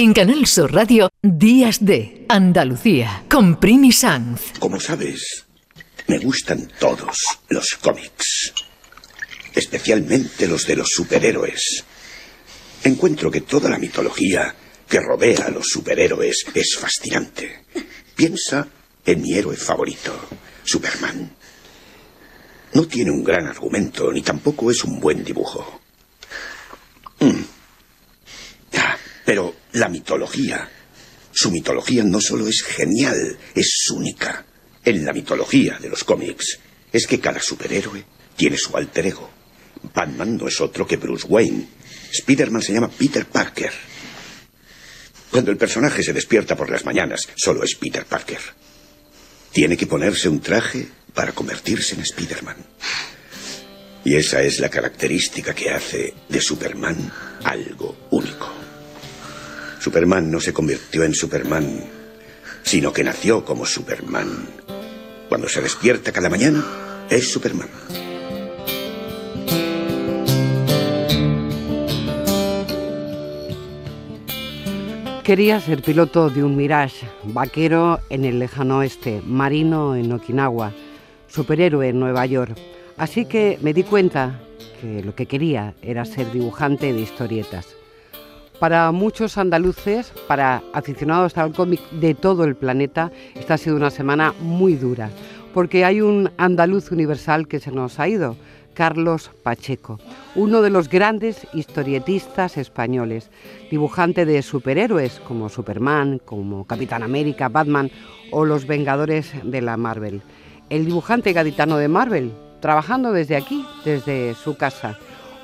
En Canal Sur Radio, Días de Andalucía, con Primi Sanz. Como sabes, me gustan todos los cómics, especialmente los de los superhéroes. Encuentro que toda la mitología que rodea a los superhéroes es fascinante. Piensa en mi héroe favorito, Superman. No tiene un gran argumento, ni tampoco es un buen dibujo. Mm. Ah, pero la mitología, su mitología no solo es genial, es única. En la mitología de los cómics es que cada superhéroe tiene su alter ego. Batman no es otro que Bruce Wayne. Spiderman se llama Peter Parker. Cuando el personaje se despierta por las mañanas, solo es Peter Parker. Tiene que ponerse un traje para convertirse en Spiderman. Y esa es la característica que hace de Superman algo único. Superman no se convirtió en Superman, sino que nació como Superman. Cuando se despierta cada mañana, es Superman. Quería ser piloto de un Mirage, vaquero en el lejano oeste, marino en Okinawa, superhéroe en Nueva York. Así que me di cuenta que lo que quería era ser dibujante de historietas. Para muchos andaluces, para aficionados al cómic de todo el planeta, esta ha sido una semana muy dura, porque hay un andaluz universal que se nos ha ido, Carlos Pacheco, uno de los grandes historietistas españoles, dibujante de superhéroes como Superman, como Capitán América, Batman o los Vengadores de la Marvel. El dibujante gaditano de Marvel, trabajando desde aquí, desde su casa.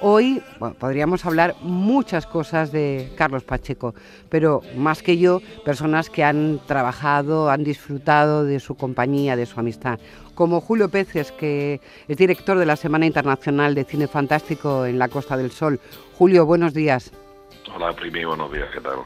Hoy podríamos hablar muchas cosas de Carlos Pacheco, pero más que yo, personas que han trabajado, han disfrutado de su compañía, de su amistad, como Julio Peces, que es director de la Semana Internacional de Cine Fantástico en la Costa del Sol. Julio, buenos días. Hola, Primi, buenos días, ¿qué tal?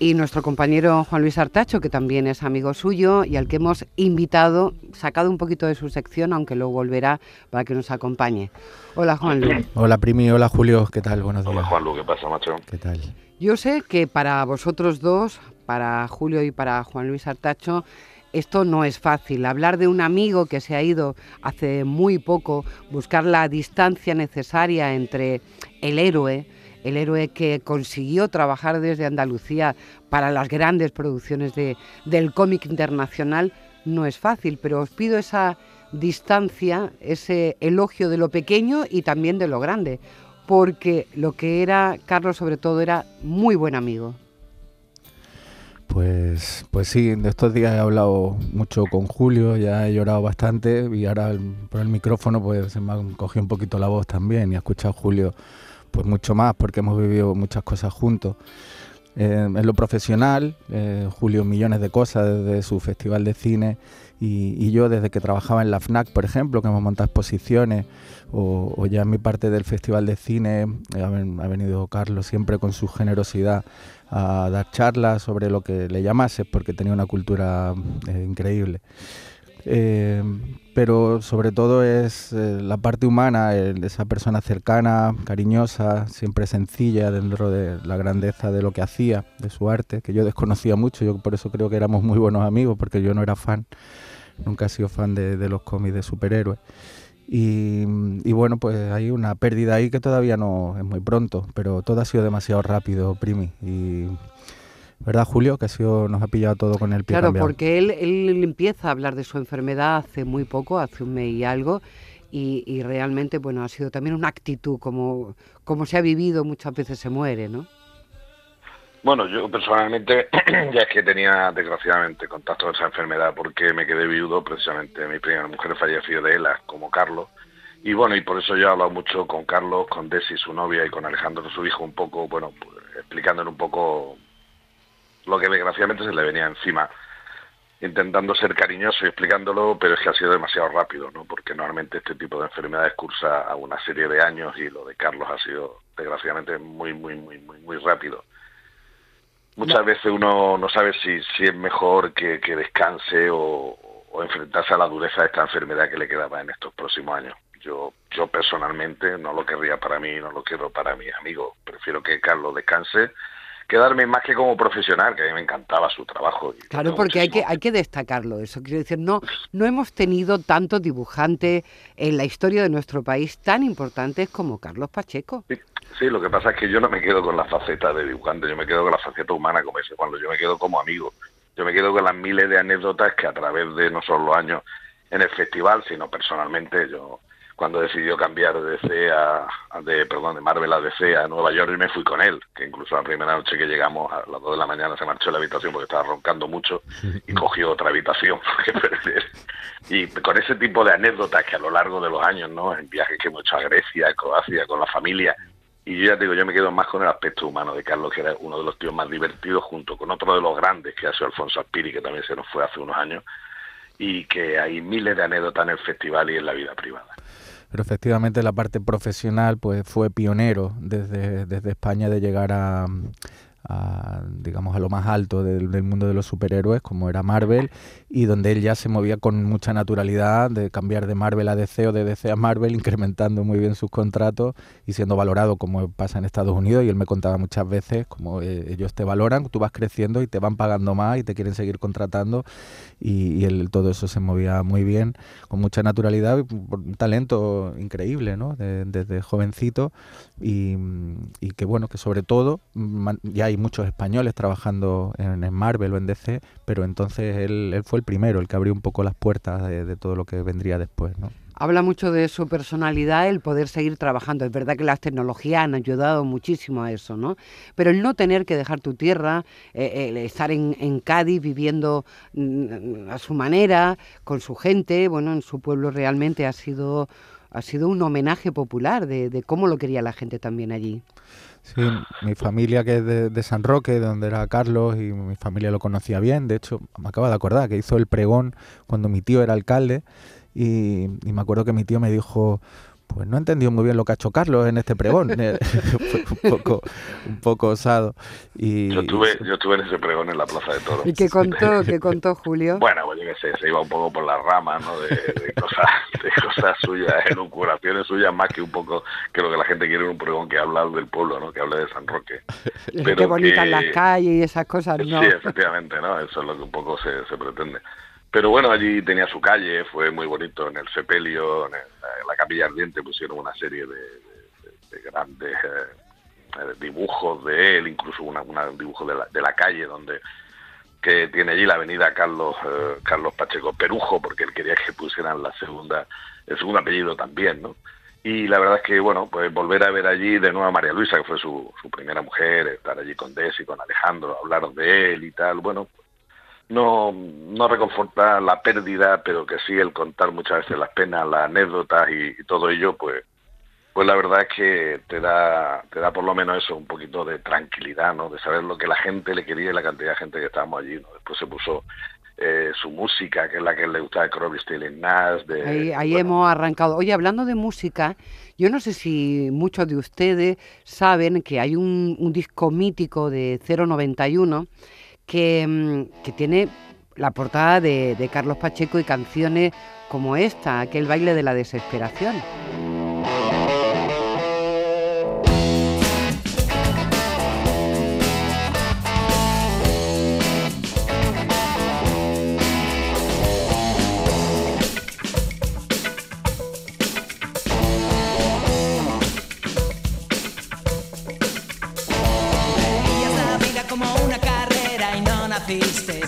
Y nuestro compañero Juan Luis Artacho, que también es amigo suyo y al que hemos invitado, sacado un poquito de su sección, aunque luego volverá para que nos acompañe. Hola Juan Luis. Hola Primi, hola Julio, ¿qué tal? Buenos días. Hola Juan Luis, ¿qué pasa, macho? ¿Qué tal? Yo sé que para vosotros dos, para Julio y para Juan Luis Artacho, esto no es fácil. Hablar de un amigo que se ha ido hace muy poco, buscar la distancia necesaria entre el héroe, el héroe que consiguió trabajar desde Andalucía para las grandes producciones de, del cómic internacional, no es fácil, pero os pido esa distancia, ese elogio de lo pequeño y también de lo grande, porque lo que era Carlos sobre todo era muy buen amigo. Pues, pues sí, de estos días he hablado mucho con Julio, ya he llorado bastante y ahora por el micrófono pues se me ha cogido un poquito la voz también y he escuchado a Julio pues mucho más porque hemos vivido muchas cosas juntos. Eh, en lo profesional, eh, Julio millones de cosas desde su festival de cine y, yo desde que trabajaba en la FNAC, por ejemplo, que hemos montado exposiciones o, ya en mi parte del festival de cine ha, ha, venido Carlos siempre con su generosidad a dar charlas sobre lo que le llamase porque tenía una cultura eh, increíble. Eh, pero sobre todo es eh, la parte humana, esa persona cercana, cariñosa, siempre sencilla dentro de la grandeza de lo que hacía, de su arte, que yo desconocía mucho, yo por eso creo que éramos muy buenos amigos, porque yo no era fan, nunca he sido fan de, los cómics de superhéroes. Y, bueno, pues hay una pérdida ahí que todavía no es muy pronto, pero todo ha sido demasiado rápido, Primi. ¿Verdad, Julio? Que ha sido, nos ha pillado todo con el pie Claro, porque él, él empieza a hablar de su enfermedad hace muy poco, hace un mes y algo, y, realmente, bueno, ha sido también una actitud, como, como se ha vivido, muchas veces se muere, ¿no? Bueno, yo personalmente ya es que tenía desgraciadamente contacto con esa enfermedad porque me quedé viudo, precisamente mi primera mujer falleció de ELA, como Carlos, y bueno, y por eso yo he hablado mucho con Carlos, con Desi, su novia, y con Alejandro, su hijo, un poco, bueno, pues, explicándole un poco lo que desgraciadamente se le venía encima, intentando ser cariñoso y explicándolo, pero es que ha sido demasiado rápido, ¿no? Porque normalmente este tipo de enfermedades cursa a una serie de años y lo de Carlos ha sido desgraciadamente muy, muy, muy, muy, muy rápido. Muchas veces uno no sabe si, si es mejor que, descanse o, o, enfrentarse a la dureza de esta enfermedad que le quedaba en estos próximos años. Yo, yo personalmente no lo querría para mí, no lo quiero para mis amigos. Prefiero que Carlos descanse quedarme más que como profesional, que a mí me encantaba su trabajo. Claro, porque hay que, hay que destacarlo, eso quiero decir, no, no hemos tenido tantos dibujantes en la historia de nuestro país tan importantes como Carlos Pacheco. Sí, lo que pasa es que yo no me quedo con la faceta de dibujante, yo me quedo con la faceta humana, como dice cuando yo me quedo como amigo, yo me quedo con las miles de anécdotas que a través de no solo los años en el festival, sino personalmente yo cuando decidió cambiar de DC a, de perdón de Marvel a DC a Nueva York y me fui con él que incluso la primera noche que llegamos a las 2 de la mañana se marchó de la habitación porque estaba roncando mucho y cogió otra habitación y con ese tipo de anécdotas que a lo largo de los años no en viajes que hemos hecho a Grecia a Croacia con la familia. Y yo ya te digo, yo me quedo más con el aspecto humano de Carlos, que era uno de los tíos más divertidos, junto con otro de los grandes, que ha sido Alfonso Aspiri, que también se nos fue hace unos años, y que hay miles de anécdotas en el festival y en la vida privada pero efectivamente la parte profesional pues fue pionero desde, desde España de llegar a, a, digamos, a lo más alto del, mundo de los superhéroes, como era Marvel, y donde él ya se movía con mucha naturalidad de cambiar de Marvel a DC o de DC a Marvel, incrementando muy bien sus contratos y siendo valorado como pasa en Estados Unidos. Y él me contaba muchas veces como eh, ellos te valoran, tú vas creciendo y te van pagando más y te quieren seguir contratando. Y, él, todo eso se movía muy bien, con mucha naturalidad, un talento increíble, ¿no? desde jovencito y, y que bueno, que sobre todo ya hay muchos españoles trabajando en, Marvel o en DC, pero entonces él, fue el primero, el que abrió un poco las puertas de, todo lo que vendría después. Habla mucho de su personalidad, el poder seguir trabajando. Es verdad que las tecnologías han ayudado muchísimo a eso, ¿no? Pero el no tener que dejar tu tierra, eh, estar en, en, Cádiz viviendo mm, a su manera, con su gente, bueno, en su pueblo realmente ha sido, ha sido un homenaje popular de, cómo lo quería la gente también allí. Sí, mi familia que es de, San Roque, donde era Carlos, y mi familia lo conocía bien. De hecho, me acabo de acordar que hizo el pregón cuando mi tío era alcalde. Y me acuerdo que mi tío me dijo, pues no he entendido muy bien lo que ha hecho Carlos en este pregón. Eh, un poco, un poco osado. Y, yo, estuve, yo estuve en ese pregón en la Plaza de Toros. ¿Y qué contó, qué contó Julio? Bueno, pues yo qué sé, se iba un poco por las ramas, ¿no? De, cosas, de cosas suyas, elucubraciones suyas, más que un poco que lo que la gente quiere en un pregón que habla del pueblo, ¿no? Que hable de San Roque. Pero qué bonitas las calles y esas cosas, ¿no? Sí, efectivamente, ¿no? Eso es lo que un poco se, se pretende. Pero bueno, allí tenía su calle, fue muy bonito en el sepelio, en, la capilla ardiente pusieron una serie de, grandes eh, dibujos de él, incluso un dibujo de la, de la calle donde que tiene allí la avenida Carlos eh, Carlos Pacheco Perujo, porque él quería que pusieran la segunda el segundo apellido también, ¿no? Y la verdad es que, bueno, pues volver a ver allí de nuevo a María Luisa, que fue su, su primera mujer, estar allí con Desi, con Alejandro, hablar de él y tal, bueno, no, no reconforta la pérdida, pero que sí el contar muchas veces las penas, las anécdotas y, todo ello, pues, pues la verdad es que te da, te da por lo menos eso, un poquito de tranquilidad, ¿no? De saber lo que la gente le quería y la cantidad de gente que estábamos allí, ¿no? Después se puso eh, su música, que es la que le gusta de Crosby, Stills Nash. De, ahí, ahí hemos arrancado. Oye, hablando de música, yo no sé si muchos de ustedes saben que hay un, un disco mítico de 091 Mm, que, tiene la portada de, de Carlos Pacheco y canciones como esta, aquel baile de la desesperación.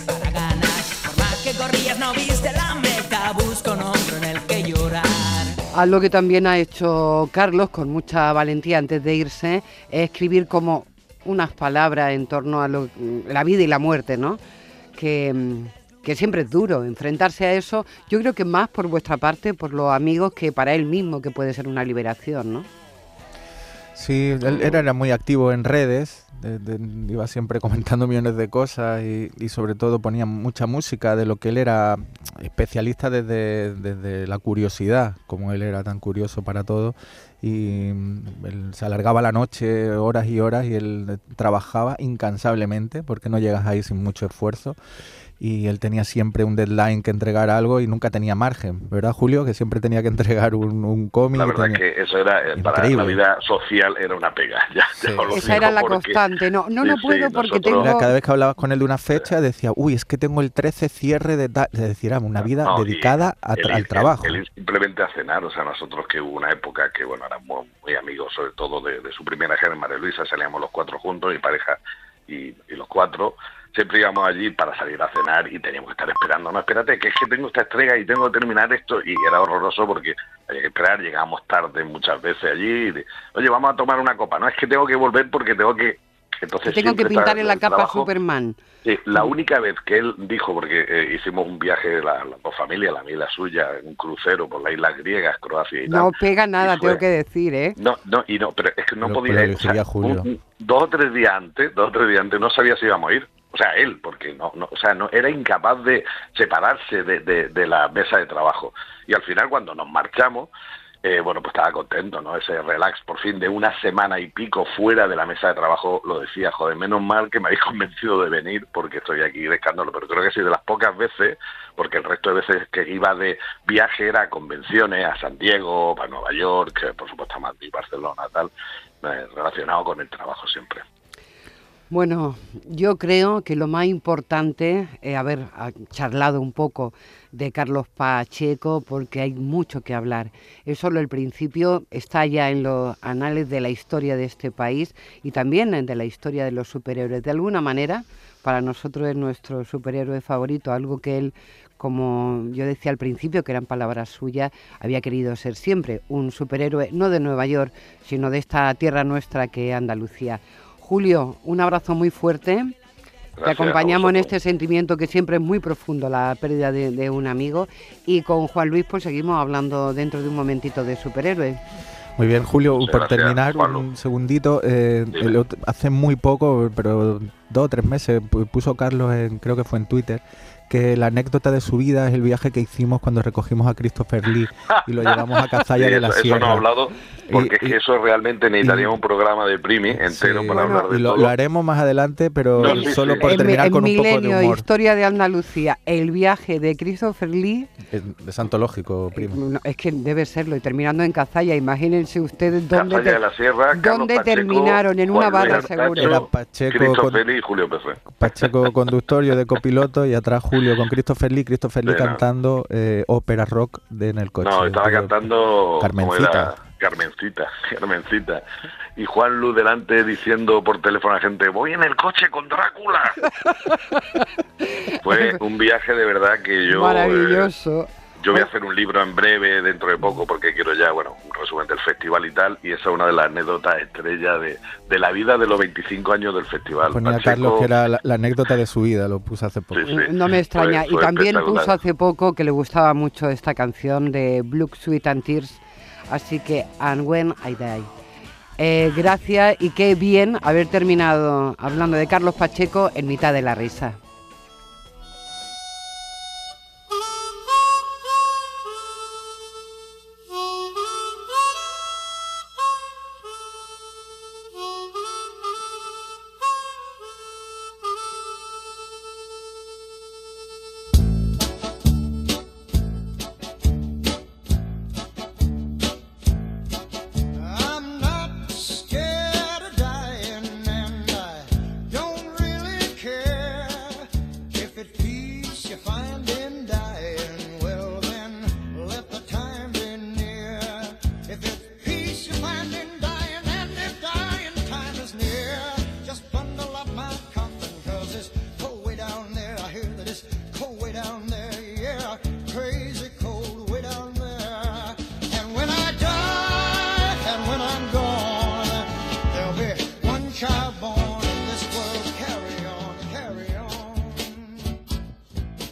Para ganar. Por más que corrías no viste la meta, busco un hombro en el que llorar. Algo que también ha hecho Carlos con mucha valentía antes de irse es escribir como unas palabras en torno a la vida y la muerte, ¿no? Que, que siempre es duro enfrentarse a eso. Yo creo que más por vuestra parte, por los amigos, que para él mismo, que puede ser una liberación, ¿no? Sí, él era muy activo en redes, iba siempre comentando millones de cosas y, sobre todo ponía mucha música de lo que él era especialista desde, desde, la curiosidad, como él era tan curioso para todo. y mm, él se alargaba la noche horas y horas y él trabajaba incansablemente porque no llegas ahí sin mucho esfuerzo y él tenía siempre un deadline que entregar algo y nunca tenía margen, ¿verdad, Julio? Que siempre tenía que entregar un, un cómic. La verdad tenía- que eso era, eh, para Increíble. la vida social, era una pega. Ya, Sí. ya lo Esa era la porque- constante. No, no, Sí, no sí, puedo porque nosotros- tengo... Cada vez que hablabas con él de una fecha decía, uy, es que tengo el 13 cierre de tal. Es decir, una vida No, dedicada a tra- ir- al trabajo. el ir simplemente a cenar, o sea, nosotros que hubo una época que, bueno, éramos muy amigos, sobre todo de, de su primera hija, María Luisa, salíamos los cuatro juntos, mi pareja y, y los cuatro, siempre íbamos allí para salir a cenar y teníamos que estar esperando, no, espérate, que es que tengo esta entrega y tengo que terminar esto, y era horroroso porque había que esperar, llegábamos tarde muchas veces allí, y de, oye, vamos a tomar una copa, no, es que tengo que volver porque tengo que... Entonces, Tengo que pintar en la capa trabajo. Superman. Sí, la única vez que él dijo, porque eh, hicimos un viaje, la- dos familias, la mía y la suya, un crucero por las islas griegas, Croacia y No tal. pega nada, fue- tengo que decir, ¿eh? No, no, y no, pero es que no podía ir. o sea, un- dos o tres días antes, dos o tres días antes, no sabía si íbamos a ir. O sea, él, porque no, no, o sea, no era incapaz de separarse de, de- la mesa de trabajo. Y al final, cuando nos marchamos, eh, bueno, pues estaba contento, ¿no? Ese relax por fin de una semana y pico fuera de la mesa de trabajo, lo decía, joder, menos mal que me habéis convencido de venir porque estoy aquí de escándalo, pero creo que sí de las pocas veces, porque el resto de veces que iba de viaje era a convenciones, a San Diego, a Nueva York, por supuesto a Madrid, Barcelona, tal, eh, relacionado con el trabajo siempre. Bueno, yo creo que lo más importante es haber ah, charlado un poco de Carlos Pacheco porque hay mucho que hablar. Es solo el principio, está ya en los anales de la historia de este país y también de la historia de los superhéroes. De alguna manera, para nosotros es nuestro superhéroe favorito, algo que él, como yo decía al principio, que eran palabras suyas, había querido ser siempre un superhéroe, no de Nueva York, sino de esta tierra nuestra que es Andalucía. Julio, un abrazo muy fuerte. Te Gracias acompañamos en este sentimiento que siempre es muy profundo, la pérdida de, de un amigo. Y con Juan Luis, pues seguimos hablando dentro de un momentito de superhéroes. Muy bien, Julio, por gracias, terminar, un segundito. eh, el hace muy poco, pero dos o tres meses, pu- puso Carlos, en, creo que fue en Twitter, que la anécdota de su vida es el viaje que hicimos cuando recogimos a Christopher Lee y lo llevamos a Cazalla Sí, de la eso, eso Sierra. no he hablado, porque Y- es que eso realmente necesitaría un programa de Primi entero Sí, para Bueno, hablar de lo, todo. lo haremos más adelante, pero No, sí, solo sí. por terminar en con un poco de Milenio, humor. Historia de Andalucía, el viaje de Christopher Lee, Es, es antológico, primo. no, es que debe serlo, y terminando en Cazalla, imagínense ustedes dónde, te- de la Sierra, dónde Pacheco, terminaron, en una barra seguro. Era Pacheco Christopher con- Lee y Julio Pérez. Pacheco conductor, yo de copiloto y atrás Julio con Christopher Lee, Christopher Lee no. cantando eh, ópera rock de, en el coche. No, estaba cantando como era? Carmencita. Carmencita. Y Juan Luz delante diciendo por teléfono a la gente, voy en el coche con Drácula. Fue un viaje de verdad que yo... eh, Maravilloso. yo voy a hacer un libro en breve, dentro de poco, porque quiero ya, bueno, un resumen del festival y tal, y esa es una de las anécdotas estrella de, de la vida de los 25 años del festival. Ponía Pacheco- Carlos que era la, la anécdota de su vida, lo puso hace poco. Sí, sí. No me extraña. Fue- y también puso hace poco que le gustaba mucho esta canción de Blue Sweet and Tears. Así que, And When I Die. Eh, gracias y qué bien haber terminado hablando de Carlos Pacheco en mitad de la risa.